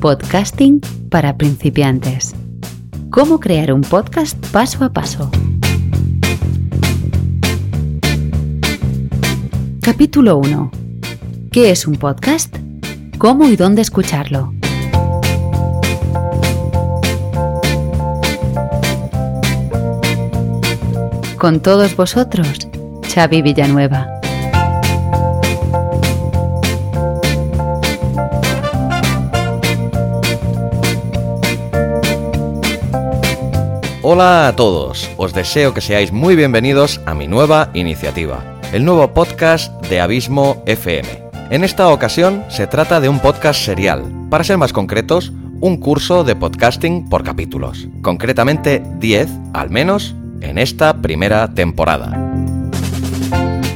Podcasting para principiantes. Cómo crear un podcast paso a paso. Capítulo 1. ¿Qué es un podcast? ¿Cómo y dónde escucharlo? Con todos vosotros, Xavi Villanueva. Hola a todos, os deseo que seáis muy bienvenidos a mi nueva iniciativa, el nuevo podcast de Abismo FM. En esta ocasión se trata de un podcast serial, para ser más concretos, un curso de podcasting por capítulos, concretamente 10 al menos en esta primera temporada.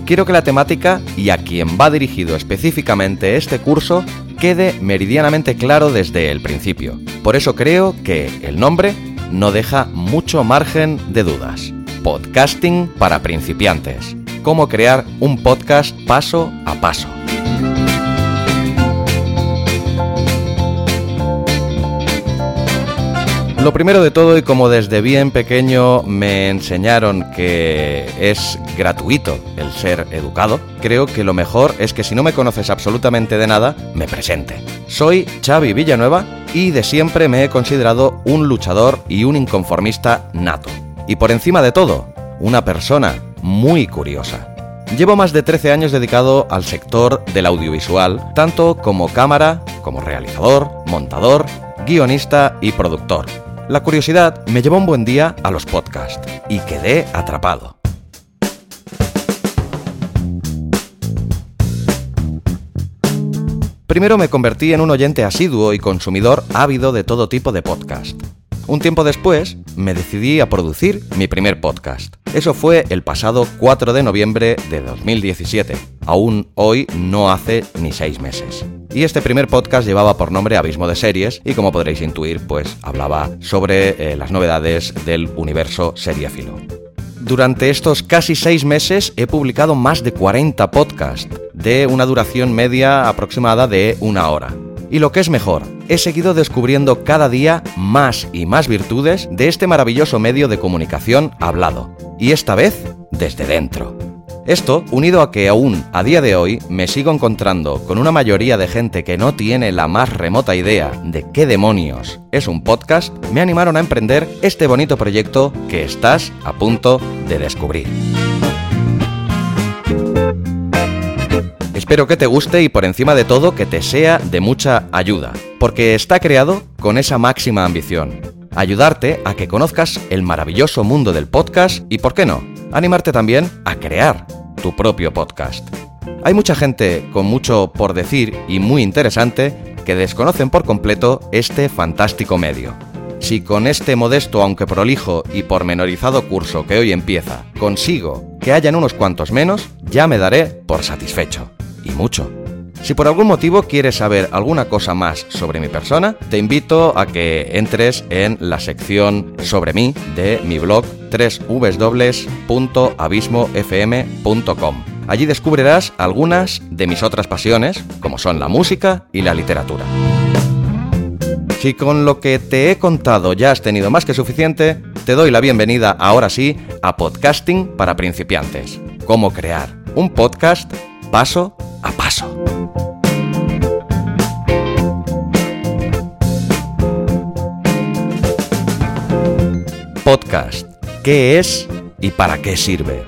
Quiero que la temática y a quien va dirigido específicamente este curso quede meridianamente claro desde el principio. Por eso creo que el nombre no deja mucho margen de dudas. Podcasting para principiantes. Cómo crear un podcast paso a paso. Lo primero de todo, y como desde bien pequeño me enseñaron que es gratuito el ser educado, creo que lo mejor es que si no me conoces absolutamente de nada, me presente. Soy Xavi Villanueva y de siempre me he considerado un luchador y un inconformista nato. Y por encima de todo, una persona muy curiosa. Llevo más de 13 años dedicado al sector del audiovisual, tanto como cámara, como realizador, montador, guionista y productor. La curiosidad me llevó un buen día a los podcasts y quedé atrapado. Primero me convertí en un oyente asiduo y consumidor ávido de todo tipo de podcast. Un tiempo después, me decidí a producir mi primer podcast. Eso fue el pasado 4 de noviembre de 2017. Aún hoy no hace ni seis meses. Y este primer podcast llevaba por nombre Abismo de Series y como podréis intuir, pues hablaba sobre eh, las novedades del universo seriéfilo. Durante estos casi seis meses he publicado más de 40 podcasts de una duración media aproximada de una hora. Y lo que es mejor, he seguido descubriendo cada día más y más virtudes de este maravilloso medio de comunicación hablado. Y esta vez desde dentro. Esto, unido a que aún a día de hoy me sigo encontrando con una mayoría de gente que no tiene la más remota idea de qué demonios es un podcast, me animaron a emprender este bonito proyecto que estás a punto de descubrir. Espero que te guste y por encima de todo que te sea de mucha ayuda, porque está creado con esa máxima ambición. Ayudarte a que conozcas el maravilloso mundo del podcast y, ¿por qué no?, animarte también a crear tu propio podcast. Hay mucha gente con mucho por decir y muy interesante que desconocen por completo este fantástico medio. Si con este modesto aunque prolijo y pormenorizado curso que hoy empieza consigo que hayan unos cuantos menos, ya me daré por satisfecho. Y mucho. Si por algún motivo quieres saber alguna cosa más sobre mi persona, te invito a que entres en la sección sobre mí de mi blog www.abismofm.com. Allí descubrirás algunas de mis otras pasiones, como son la música y la literatura. Si con lo que te he contado ya has tenido más que suficiente, te doy la bienvenida ahora sí a Podcasting para principiantes. Cómo crear un podcast paso a paso. Podcast. ¿Qué es y para qué sirve?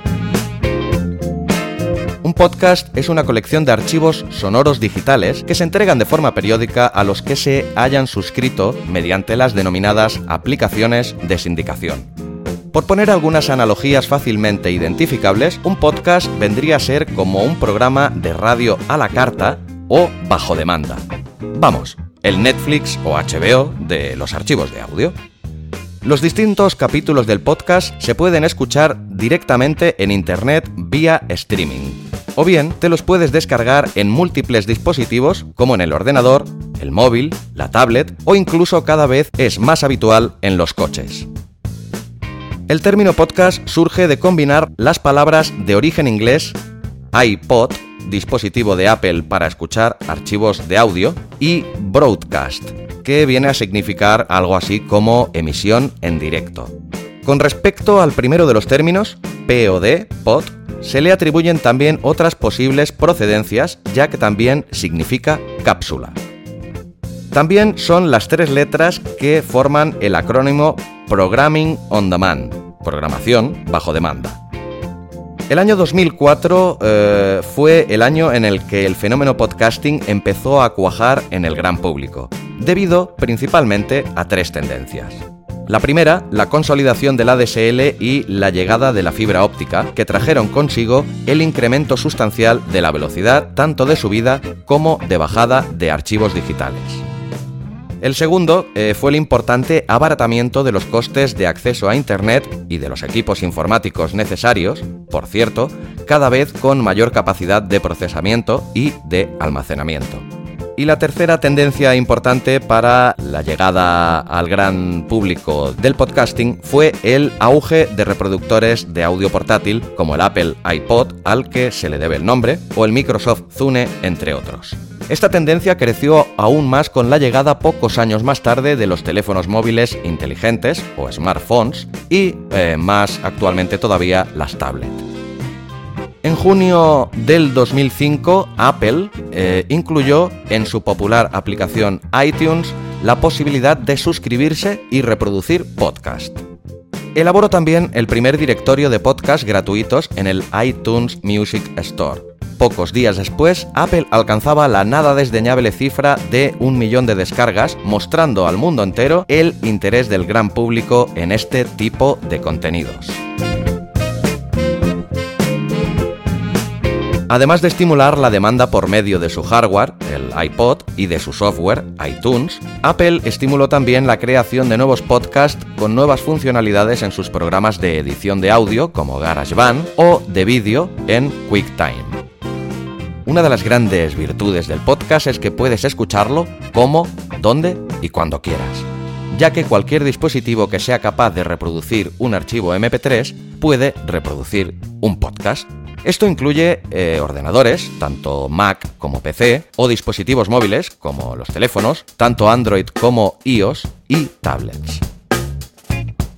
Un podcast es una colección de archivos sonoros digitales que se entregan de forma periódica a los que se hayan suscrito mediante las denominadas aplicaciones de sindicación. Por poner algunas analogías fácilmente identificables, un podcast vendría a ser como un programa de radio a la carta o bajo demanda. Vamos, el Netflix o HBO de los archivos de audio. Los distintos capítulos del podcast se pueden escuchar directamente en Internet vía streaming. O bien te los puedes descargar en múltiples dispositivos como en el ordenador, el móvil, la tablet o incluso cada vez es más habitual en los coches. El término podcast surge de combinar las palabras de origen inglés iPod, dispositivo de Apple para escuchar archivos de audio, y broadcast, que viene a significar algo así como emisión en directo. Con respecto al primero de los términos, POD, POD, se le atribuyen también otras posibles procedencias, ya que también significa cápsula. También son las tres letras que forman el acrónimo Programming on Demand, programación bajo demanda. El año 2004 eh, fue el año en el que el fenómeno podcasting empezó a cuajar en el gran público, debido principalmente a tres tendencias. La primera, la consolidación del ADSL y la llegada de la fibra óptica, que trajeron consigo el incremento sustancial de la velocidad tanto de subida como de bajada de archivos digitales. El segundo eh, fue el importante abaratamiento de los costes de acceso a Internet y de los equipos informáticos necesarios, por cierto, cada vez con mayor capacidad de procesamiento y de almacenamiento. Y la tercera tendencia importante para la llegada al gran público del podcasting fue el auge de reproductores de audio portátil como el Apple iPod, al que se le debe el nombre, o el Microsoft Zune, entre otros. Esta tendencia creció aún más con la llegada pocos años más tarde de los teléfonos móviles inteligentes o smartphones y eh, más actualmente todavía las tablets. En junio del 2005, Apple eh, incluyó en su popular aplicación iTunes la posibilidad de suscribirse y reproducir podcast. Elaboró también el primer directorio de podcast gratuitos en el iTunes Music Store. Pocos días después, Apple alcanzaba la nada desdeñable cifra de un millón de descargas, mostrando al mundo entero el interés del gran público en este tipo de contenidos. Además de estimular la demanda por medio de su hardware, el iPod, y de su software, iTunes, Apple estimuló también la creación de nuevos podcasts con nuevas funcionalidades en sus programas de edición de audio como GarageBand o de vídeo en QuickTime. Una de las grandes virtudes del podcast es que puedes escucharlo como, donde y cuando quieras, ya que cualquier dispositivo que sea capaz de reproducir un archivo MP3 puede reproducir un podcast. Esto incluye eh, ordenadores, tanto Mac como PC, o dispositivos móviles, como los teléfonos, tanto Android como iOS, y tablets.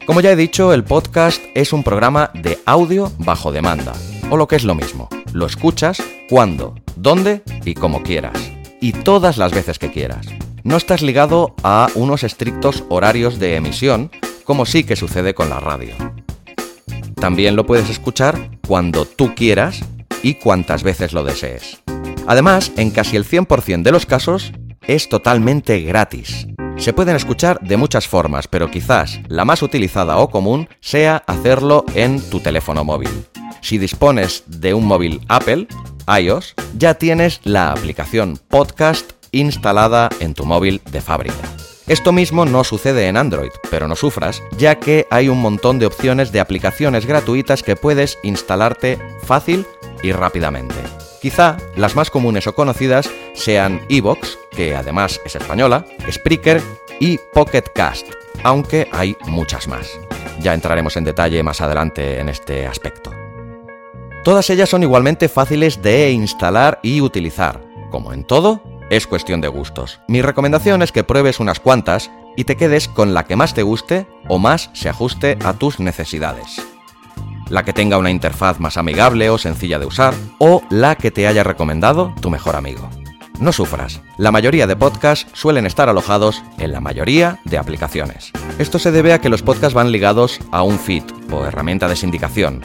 Como ya he dicho, el podcast es un programa de audio bajo demanda, o lo que es lo mismo, lo escuchas cuando, dónde y como quieras, y todas las veces que quieras. No estás ligado a unos estrictos horarios de emisión, como sí que sucede con la radio. También lo puedes escuchar cuando tú quieras y cuantas veces lo desees. Además, en casi el 100% de los casos, es totalmente gratis. Se pueden escuchar de muchas formas, pero quizás la más utilizada o común sea hacerlo en tu teléfono móvil. Si dispones de un móvil Apple, iOS, ya tienes la aplicación Podcast instalada en tu móvil de fábrica. Esto mismo no sucede en Android, pero no sufras, ya que hay un montón de opciones de aplicaciones gratuitas que puedes instalarte fácil y rápidamente. Quizá las más comunes o conocidas sean Evox, que además es española, Spreaker y Pocket Cast, aunque hay muchas más. Ya entraremos en detalle más adelante en este aspecto. Todas ellas son igualmente fáciles de instalar y utilizar. Como en todo, es cuestión de gustos. Mi recomendación es que pruebes unas cuantas y te quedes con la que más te guste o más se ajuste a tus necesidades. La que tenga una interfaz más amigable o sencilla de usar, o la que te haya recomendado tu mejor amigo. No sufras, la mayoría de podcasts suelen estar alojados en la mayoría de aplicaciones. Esto se debe a que los podcasts van ligados a un feed o herramienta de sindicación,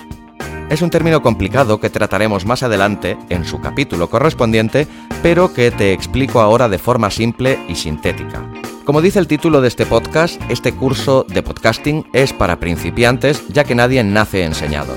es un término complicado que trataremos más adelante en su capítulo correspondiente, pero que te explico ahora de forma simple y sintética. Como dice el título de este podcast, este curso de podcasting es para principiantes ya que nadie nace enseñado.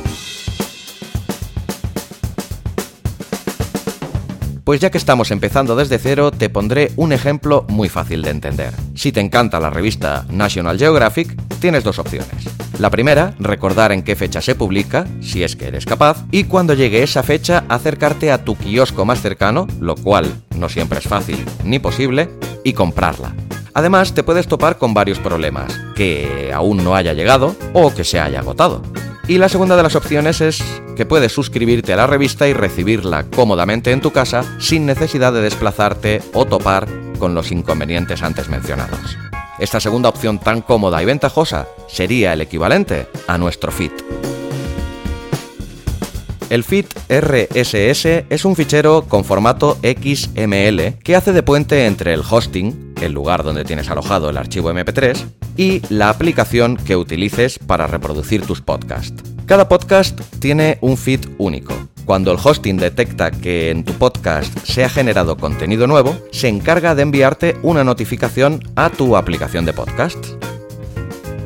Pues ya que estamos empezando desde cero, te pondré un ejemplo muy fácil de entender. Si te encanta la revista National Geographic, tienes dos opciones. La primera, recordar en qué fecha se publica, si es que eres capaz, y cuando llegue esa fecha acercarte a tu kiosco más cercano, lo cual no siempre es fácil ni posible, y comprarla. Además, te puedes topar con varios problemas, que aún no haya llegado o que se haya agotado. Y la segunda de las opciones es que puedes suscribirte a la revista y recibirla cómodamente en tu casa sin necesidad de desplazarte o topar con los inconvenientes antes mencionados. Esta segunda opción tan cómoda y ventajosa sería el equivalente a nuestro feed. El feed RSS es un fichero con formato XML que hace de puente entre el hosting, el lugar donde tienes alojado el archivo MP3, y la aplicación que utilices para reproducir tus podcasts. Cada podcast tiene un feed único. Cuando el hosting detecta que en tu podcast se ha generado contenido nuevo, se encarga de enviarte una notificación a tu aplicación de podcast.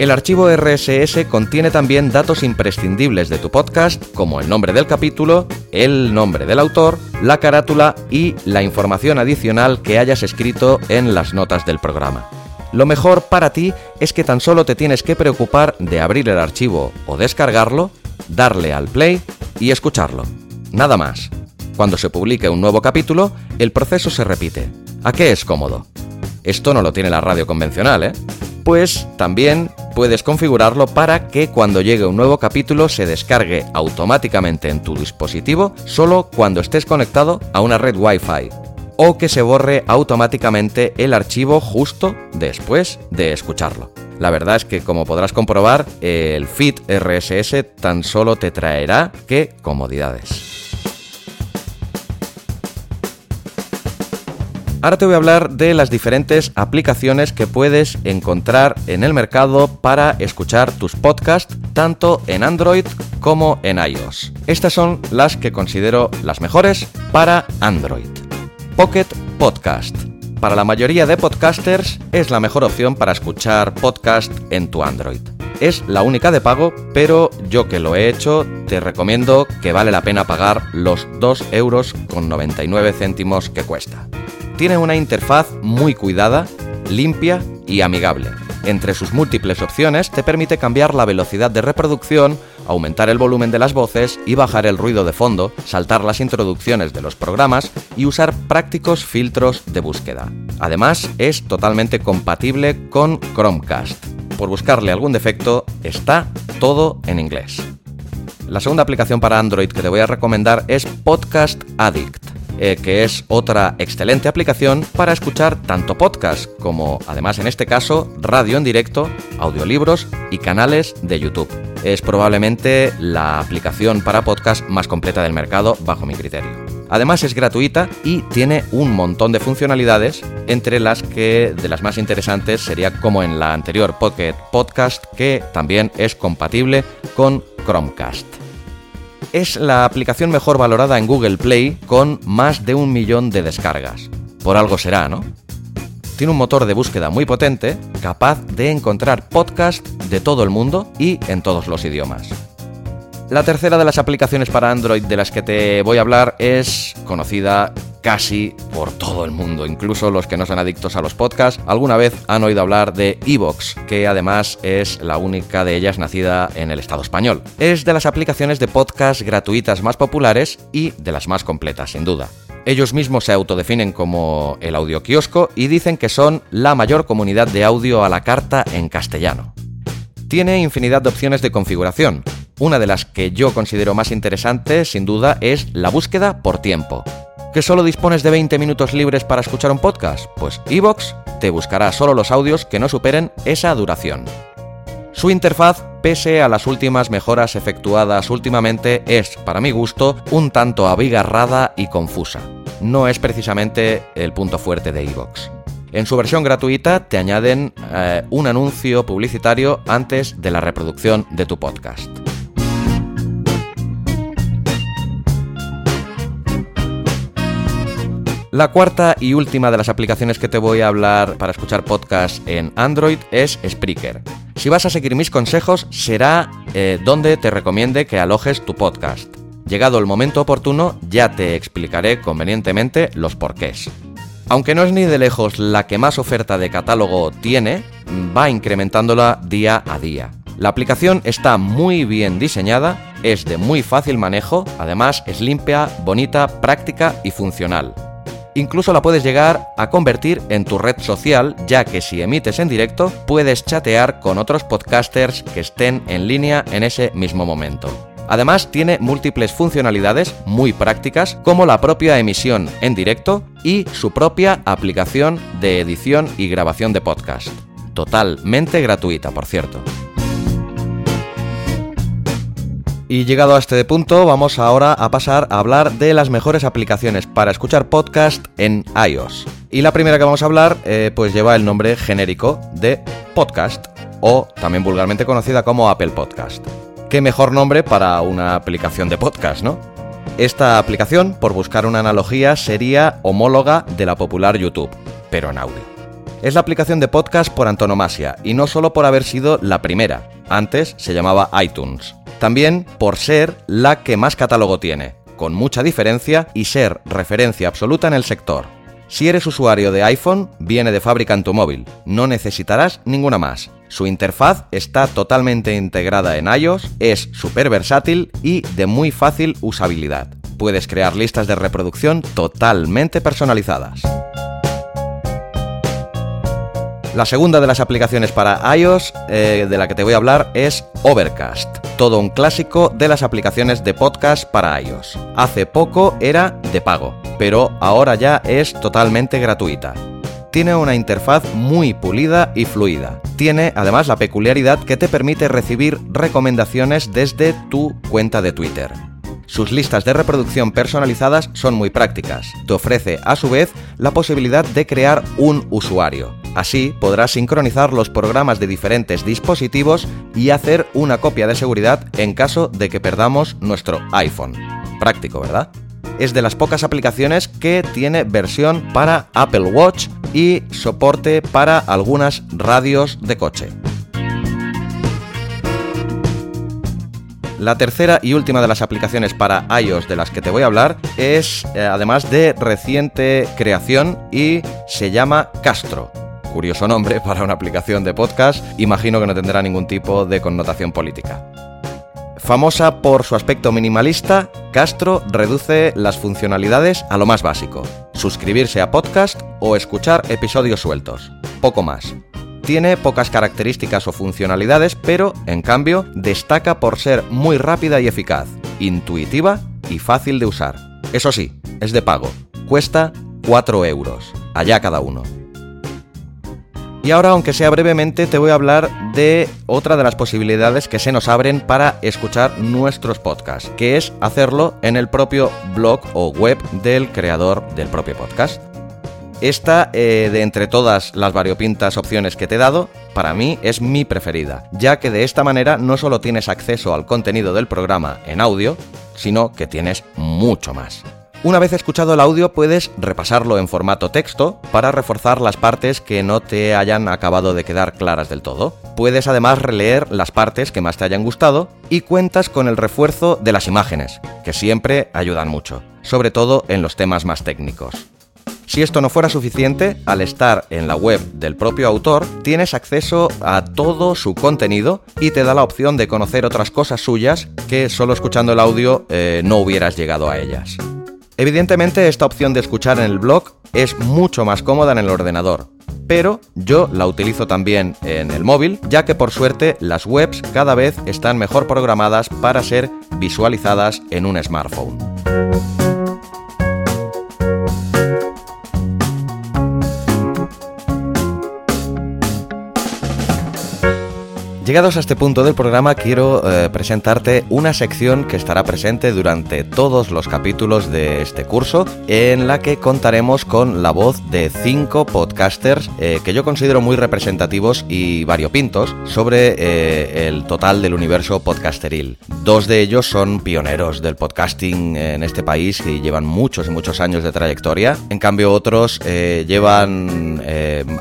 El archivo RSS contiene también datos imprescindibles de tu podcast, como el nombre del capítulo, el nombre del autor, la carátula y la información adicional que hayas escrito en las notas del programa. Lo mejor para ti es que tan solo te tienes que preocupar de abrir el archivo o descargarlo, darle al play y escucharlo. Nada más. Cuando se publique un nuevo capítulo, el proceso se repite. ¿A qué es cómodo? Esto no lo tiene la radio convencional, ¿eh? Pues también puedes configurarlo para que cuando llegue un nuevo capítulo se descargue automáticamente en tu dispositivo solo cuando estés conectado a una red Wi-Fi o que se borre automáticamente el archivo justo después de escucharlo. La verdad es que como podrás comprobar, el feed RSS tan solo te traerá que comodidades. Ahora te voy a hablar de las diferentes aplicaciones que puedes encontrar en el mercado para escuchar tus podcasts tanto en Android como en iOS. Estas son las que considero las mejores para Android. Pocket Podcast. Para la mayoría de podcasters es la mejor opción para escuchar podcast en tu Android. Es la única de pago, pero yo que lo he hecho te recomiendo que vale la pena pagar los 2 euros con 99 céntimos que cuesta tiene una interfaz muy cuidada, limpia y amigable. Entre sus múltiples opciones te permite cambiar la velocidad de reproducción, aumentar el volumen de las voces y bajar el ruido de fondo, saltar las introducciones de los programas y usar prácticos filtros de búsqueda. Además, es totalmente compatible con Chromecast. Por buscarle algún defecto, está todo en inglés. La segunda aplicación para Android que te voy a recomendar es Podcast Addict. Eh, que es otra excelente aplicación para escuchar tanto podcast como, además en este caso, radio en directo, audiolibros y canales de YouTube. Es probablemente la aplicación para podcast más completa del mercado bajo mi criterio. Además es gratuita y tiene un montón de funcionalidades, entre las que de las más interesantes sería como en la anterior Pocket Podcast, que también es compatible con Chromecast es la aplicación mejor valorada en Google Play con más de un millón de descargas. Por algo será, ¿no? Tiene un motor de búsqueda muy potente, capaz de encontrar podcasts de todo el mundo y en todos los idiomas. La tercera de las aplicaciones para Android de las que te voy a hablar es conocida casi por todo el mundo, incluso los que no son adictos a los podcasts, alguna vez han oído hablar de Evox, que además es la única de ellas nacida en el Estado español. Es de las aplicaciones de podcast gratuitas más populares y de las más completas, sin duda. Ellos mismos se autodefinen como el audio kiosco y dicen que son la mayor comunidad de audio a la carta en castellano. Tiene infinidad de opciones de configuración. Una de las que yo considero más interesante, sin duda, es la búsqueda por tiempo. ¿Que solo dispones de 20 minutos libres para escuchar un podcast? Pues Evox te buscará solo los audios que no superen esa duración. Su interfaz, pese a las últimas mejoras efectuadas últimamente, es, para mi gusto, un tanto abigarrada y confusa. No es precisamente el punto fuerte de Evox. En su versión gratuita te añaden eh, un anuncio publicitario antes de la reproducción de tu podcast. La cuarta y última de las aplicaciones que te voy a hablar para escuchar podcast en Android es Spreaker. Si vas a seguir mis consejos, será eh, donde te recomiende que alojes tu podcast. Llegado el momento oportuno, ya te explicaré convenientemente los porqués. Aunque no es ni de lejos la que más oferta de catálogo tiene, va incrementándola día a día. La aplicación está muy bien diseñada, es de muy fácil manejo, además es limpia, bonita, práctica y funcional. Incluso la puedes llegar a convertir en tu red social, ya que si emites en directo puedes chatear con otros podcasters que estén en línea en ese mismo momento. Además tiene múltiples funcionalidades muy prácticas como la propia emisión en directo y su propia aplicación de edición y grabación de podcast. Totalmente gratuita, por cierto. Y llegado a este punto, vamos ahora a pasar a hablar de las mejores aplicaciones para escuchar podcast en iOS. Y la primera que vamos a hablar, eh, pues lleva el nombre genérico de Podcast, o también vulgarmente conocida como Apple Podcast. ¿Qué mejor nombre para una aplicación de podcast, no? Esta aplicación, por buscar una analogía, sería homóloga de la popular YouTube, pero en audio. Es la aplicación de podcast por antonomasia, y no solo por haber sido la primera, antes se llamaba iTunes. También por ser la que más catálogo tiene, con mucha diferencia y ser referencia absoluta en el sector. Si eres usuario de iPhone, viene de fábrica en tu móvil, no necesitarás ninguna más. Su interfaz está totalmente integrada en iOS, es súper versátil y de muy fácil usabilidad. Puedes crear listas de reproducción totalmente personalizadas. La segunda de las aplicaciones para iOS eh, de la que te voy a hablar es Overcast, todo un clásico de las aplicaciones de podcast para iOS. Hace poco era de pago, pero ahora ya es totalmente gratuita. Tiene una interfaz muy pulida y fluida. Tiene además la peculiaridad que te permite recibir recomendaciones desde tu cuenta de Twitter. Sus listas de reproducción personalizadas son muy prácticas. Te ofrece a su vez la posibilidad de crear un usuario. Así podrás sincronizar los programas de diferentes dispositivos y hacer una copia de seguridad en caso de que perdamos nuestro iPhone. Práctico, ¿verdad? Es de las pocas aplicaciones que tiene versión para Apple Watch y soporte para algunas radios de coche. La tercera y última de las aplicaciones para iOS de las que te voy a hablar es, eh, además de reciente creación, y se llama Castro. Curioso nombre para una aplicación de podcast, imagino que no tendrá ningún tipo de connotación política. Famosa por su aspecto minimalista, Castro reduce las funcionalidades a lo más básico, suscribirse a podcast o escuchar episodios sueltos, poco más tiene pocas características o funcionalidades, pero en cambio destaca por ser muy rápida y eficaz, intuitiva y fácil de usar. Eso sí, es de pago, cuesta 4 euros, allá cada uno. Y ahora, aunque sea brevemente, te voy a hablar de otra de las posibilidades que se nos abren para escuchar nuestros podcasts, que es hacerlo en el propio blog o web del creador del propio podcast. Esta, eh, de entre todas las variopintas opciones que te he dado, para mí es mi preferida, ya que de esta manera no solo tienes acceso al contenido del programa en audio, sino que tienes mucho más. Una vez escuchado el audio puedes repasarlo en formato texto para reforzar las partes que no te hayan acabado de quedar claras del todo. Puedes además releer las partes que más te hayan gustado y cuentas con el refuerzo de las imágenes, que siempre ayudan mucho, sobre todo en los temas más técnicos. Si esto no fuera suficiente, al estar en la web del propio autor, tienes acceso a todo su contenido y te da la opción de conocer otras cosas suyas que solo escuchando el audio eh, no hubieras llegado a ellas. Evidentemente esta opción de escuchar en el blog es mucho más cómoda en el ordenador, pero yo la utilizo también en el móvil, ya que por suerte las webs cada vez están mejor programadas para ser visualizadas en un smartphone. Llegados a este punto del programa quiero eh, presentarte una sección que estará presente durante todos los capítulos de este curso en la que contaremos con la voz de cinco podcasters eh, que yo considero muy representativos y variopintos sobre eh, el total del universo podcasteril. Dos de ellos son pioneros del podcasting en este país y llevan muchos y muchos años de trayectoria. En cambio otros llevan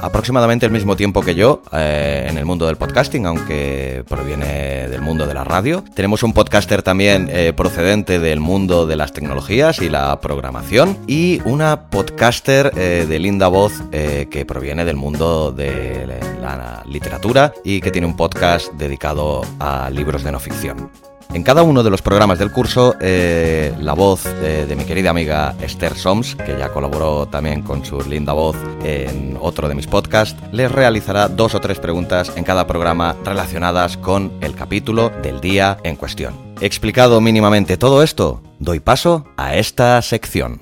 aproximadamente el mismo tiempo que yo en el mundo del podcasting, aunque proviene del mundo de la radio. Tenemos un podcaster también eh, procedente del mundo de las tecnologías y la programación. Y una podcaster eh, de linda voz eh, que proviene del mundo de la literatura y que tiene un podcast dedicado a libros de no ficción. En cada uno de los programas del curso, eh, la voz de mi querida amiga Esther Soms, que ya colaboró también con su linda voz en otro de mis podcasts, les realizará dos o tres preguntas en cada programa relacionadas con el capítulo del día en cuestión. Explicado mínimamente todo esto, doy paso a esta sección.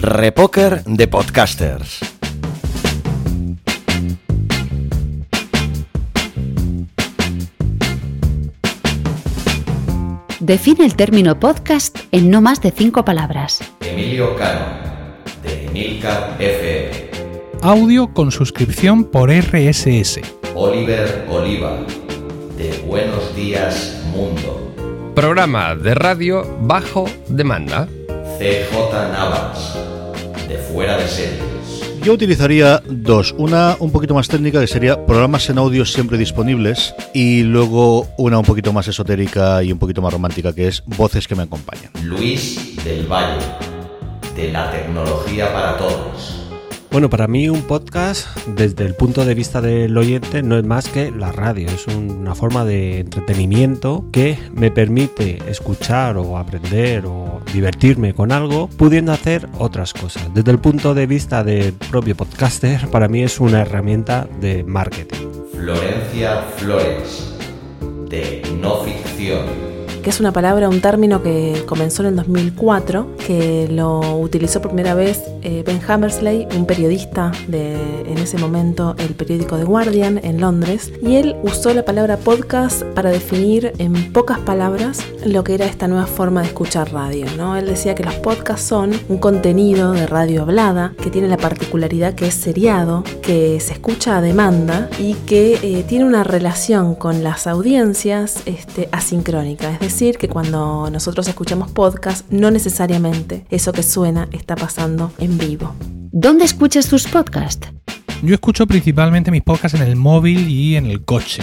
Repoker de Podcasters. Define el término podcast en no más de cinco palabras. Emilio Cano, de Emilcar FM. Audio con suscripción por RSS. Oliver Oliva, de Buenos Días Mundo. Programa de radio bajo demanda. CJ Navas, de Fuera de Series. Yo utilizaría dos. Una un poquito más técnica, que sería programas en audio siempre disponibles, y luego una un poquito más esotérica y un poquito más romántica, que es voces que me acompañan. Luis del Valle, de la tecnología para todos. Bueno, para mí un podcast, desde el punto de vista del oyente, no es más que la radio. Es una forma de entretenimiento que me permite escuchar o aprender o divertirme con algo, pudiendo hacer otras cosas. Desde el punto de vista del propio podcaster, para mí es una herramienta de marketing. Florencia Flores, de no ficción que es una palabra, un término que comenzó en el 2004, que lo utilizó por primera vez eh, Ben Hammersley, un periodista de en ese momento el periódico The Guardian en Londres, y él usó la palabra podcast para definir en pocas palabras lo que era esta nueva forma de escuchar radio. ¿no? Él decía que los podcasts son un contenido de radio hablada que tiene la particularidad que es seriado, que se escucha a demanda y que eh, tiene una relación con las audiencias este, asincrónica, que cuando nosotros escuchamos podcast, no necesariamente eso que suena está pasando en vivo. ¿Dónde escuchas tus podcasts? Yo escucho principalmente mis podcasts en el móvil y en el coche.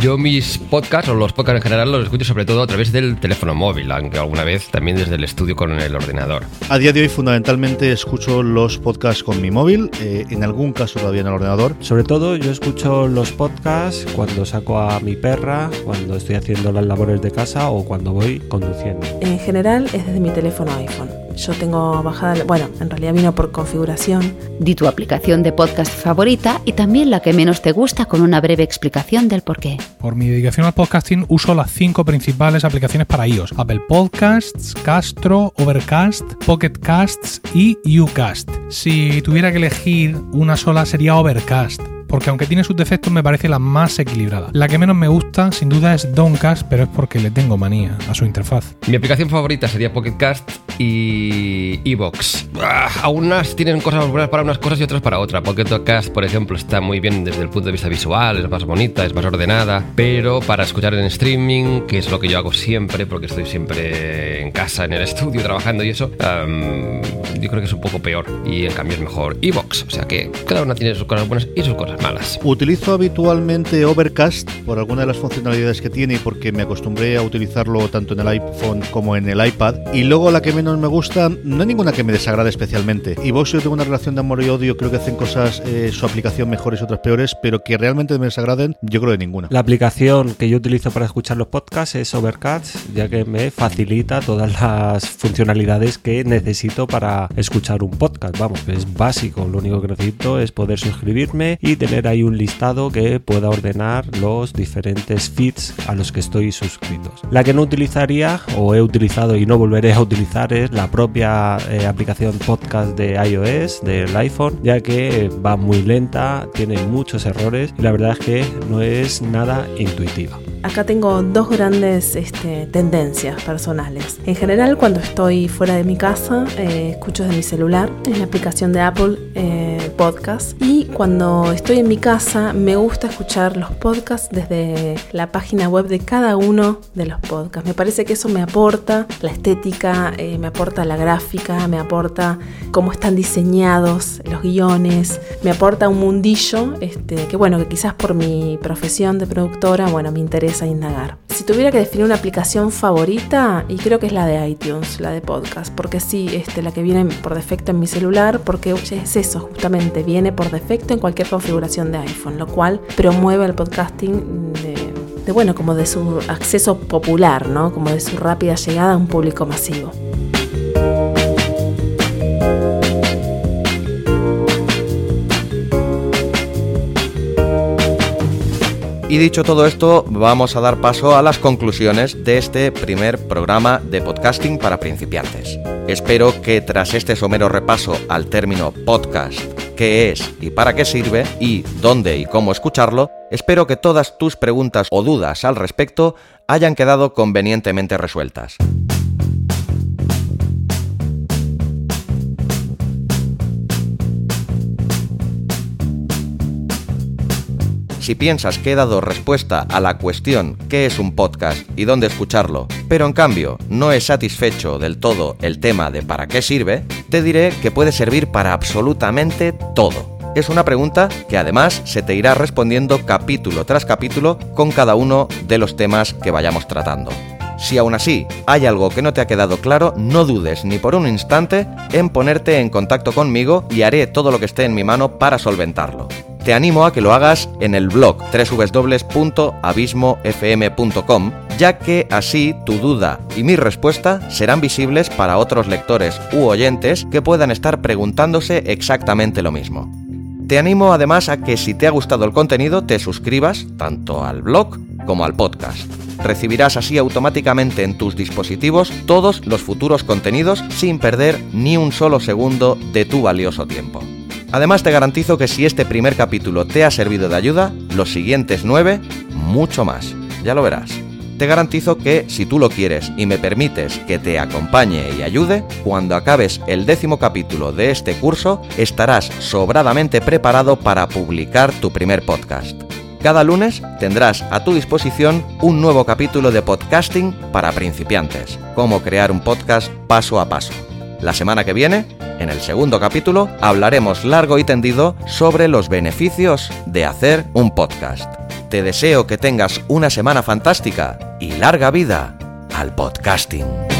Yo mis podcasts, o los podcasts en general, los escucho sobre todo a través del teléfono móvil, aunque alguna vez también desde el estudio con el ordenador. A día de hoy fundamentalmente escucho los podcasts con mi móvil, eh, en algún caso todavía en el ordenador. Sobre todo yo escucho los podcasts cuando saco a mi perra, cuando estoy haciendo las labores de casa o cuando voy conduciendo. En general es desde mi teléfono iPhone. Yo tengo bajada, bueno, en realidad vino por configuración. Di tu aplicación de podcast favorita y también la que menos te gusta con una breve explicación del por qué. Por mi dedicación al podcasting uso las cinco principales aplicaciones para iOS. Apple Podcasts, Castro, Overcast, Pocket Casts y Ucast. Si tuviera que elegir una sola sería Overcast porque aunque tiene sus defectos me parece la más equilibrada. La que menos me gusta sin duda es Downcast, pero es porque le tengo manía a su interfaz. Mi aplicación favorita sería Pocket Cast y Evox. Ah, unas tienen cosas buenas para unas cosas y otras para otras. Pocket Cast, por ejemplo, está muy bien desde el punto de vista visual, es más bonita, es más ordenada, pero para escuchar en streaming, que es lo que yo hago siempre, porque estoy siempre en casa, en el estudio, trabajando y eso, yo creo que es un poco peor y en cambio es mejor Evox. O sea que cada una tiene sus cosas buenas y sus cosas malas. Utilizo habitualmente Overcast por alguna de las funcionalidades que tiene y porque me acostumbré a utilizarlo tanto en el iPhone como en el iPad. Y luego la que menos me gusta, no hay ninguna que me desagrade especialmente. Y vos yo tengo una relación de amor y odio, creo que hacen cosas, eh, su aplicación mejores y otras peores, pero que realmente me desagraden, yo creo que ninguna. La aplicación que yo utilizo para escuchar los podcasts es Overcast, ya que me facilita todas las funcionalidades que necesito para escuchar un podcast. Vamos, es básico, lo único que necesito es poder suscribirme y tener tener ahí un listado que pueda ordenar los diferentes feeds a los que estoy suscritos. La que no utilizaría o he utilizado y no volveré a utilizar es la propia eh, aplicación podcast de iOS, del iPhone, ya que va muy lenta, tiene muchos errores y la verdad es que no es nada intuitiva. Acá tengo dos grandes este, tendencias personales. En general, cuando estoy fuera de mi casa, eh, escucho de mi celular, en la aplicación de Apple eh, Podcast. Y cuando estoy en mi casa, me gusta escuchar los podcasts desde la página web de cada uno de los podcasts. Me parece que eso me aporta la estética, eh, me aporta la gráfica, me aporta cómo están diseñados los guiones, me aporta un mundillo este, que, bueno, que quizás por mi profesión de productora, bueno, me interesa interesa indagar. Si tuviera que definir una aplicación favorita, y creo que es la de iTunes, la de podcast, porque sí, este, la que viene por defecto en mi celular, porque es eso, justamente, viene por defecto en cualquier configuración de iPhone, lo cual promueve el podcasting de, de bueno, como de su acceso popular, ¿no? Como de su rápida llegada a un público masivo. Y dicho todo esto, vamos a dar paso a las conclusiones de este primer programa de podcasting para principiantes. Espero que tras este somero repaso al término podcast, qué es y para qué sirve y dónde y cómo escucharlo, espero que todas tus preguntas o dudas al respecto hayan quedado convenientemente resueltas. Si piensas que he dado respuesta a la cuestión qué es un podcast y dónde escucharlo, pero en cambio no es satisfecho del todo el tema de para qué sirve, te diré que puede servir para absolutamente todo. Es una pregunta que además se te irá respondiendo capítulo tras capítulo con cada uno de los temas que vayamos tratando. Si aún así hay algo que no te ha quedado claro, no dudes ni por un instante en ponerte en contacto conmigo y haré todo lo que esté en mi mano para solventarlo te animo a que lo hagas en el blog www.abismofm.com, ya que así tu duda y mi respuesta serán visibles para otros lectores u oyentes que puedan estar preguntándose exactamente lo mismo. Te animo además a que si te ha gustado el contenido te suscribas tanto al blog como al podcast. Recibirás así automáticamente en tus dispositivos todos los futuros contenidos sin perder ni un solo segundo de tu valioso tiempo. Además te garantizo que si este primer capítulo te ha servido de ayuda, los siguientes nueve, mucho más. Ya lo verás. Te garantizo que si tú lo quieres y me permites que te acompañe y ayude, cuando acabes el décimo capítulo de este curso, estarás sobradamente preparado para publicar tu primer podcast. Cada lunes tendrás a tu disposición un nuevo capítulo de podcasting para principiantes, cómo crear un podcast paso a paso. La semana que viene, en el segundo capítulo, hablaremos largo y tendido sobre los beneficios de hacer un podcast. Te deseo que tengas una semana fantástica y larga vida al podcasting.